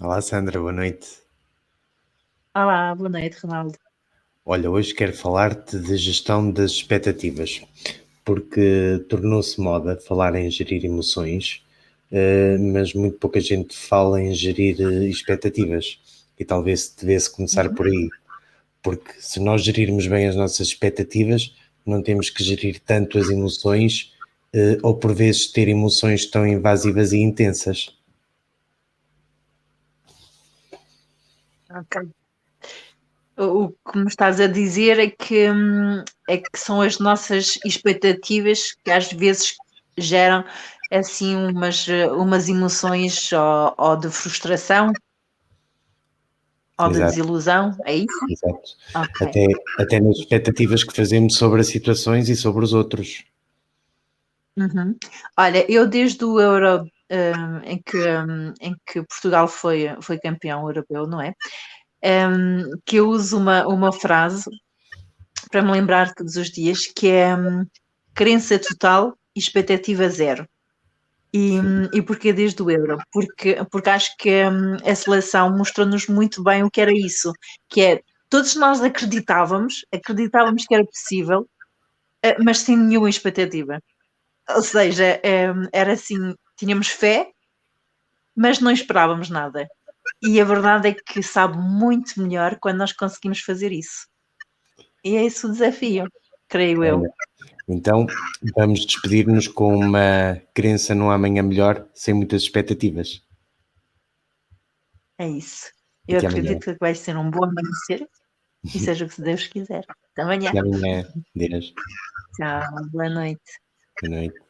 Olá Sandra, boa noite. Olá, boa noite, Ronaldo. Olha, hoje quero falar-te de gestão das expectativas, porque tornou-se moda falar em gerir emoções, eh, mas muito pouca gente fala em gerir eh, expectativas e talvez devesse começar por aí, porque se nós gerirmos bem as nossas expectativas, não temos que gerir tanto as emoções eh, ou por vezes ter emoções tão invasivas e intensas. Ok. O que me estás a dizer é que, hum, é que são as nossas expectativas que às vezes geram assim umas, umas emoções ou, ou de frustração ou de Exato, desilusão, é isso? exato. Ok. Até, até nas expectativas que fazemos sobre as situações e sobre os outros. Uhum. Olha, eu desde o Euro hum, em, que, hum, em que Portugal foi, foi campeão europeu, não é? Hum, que eu uso uma, uma frase para me lembrar todos os dias, que é crença total, expectativa zero. E, hum, e porquê desde o Euro? Porque, porque acho que a seleção mostrou-nos muito bem o que era isso, que é todos nós acreditávamos, acreditávamos que era possível, eh, mas sem nenhuma expectativa. Ou seja, era assim, tínhamos fé, mas não esperávamos nada. E a verdade é que sabe muito melhor quando nós conseguimos fazer isso. E é esse o desafio, creio eu. Então, vamos despedir-nos com uma crença num amanhã melhor, sem muitas expectativas. É isso. Eu Até amanhã. acredito que vai ser um bom amanhecer e seja o que Deus quiser. Até amanhã. Até amanhã. Deus. Tchau, boa noite. Boa noite.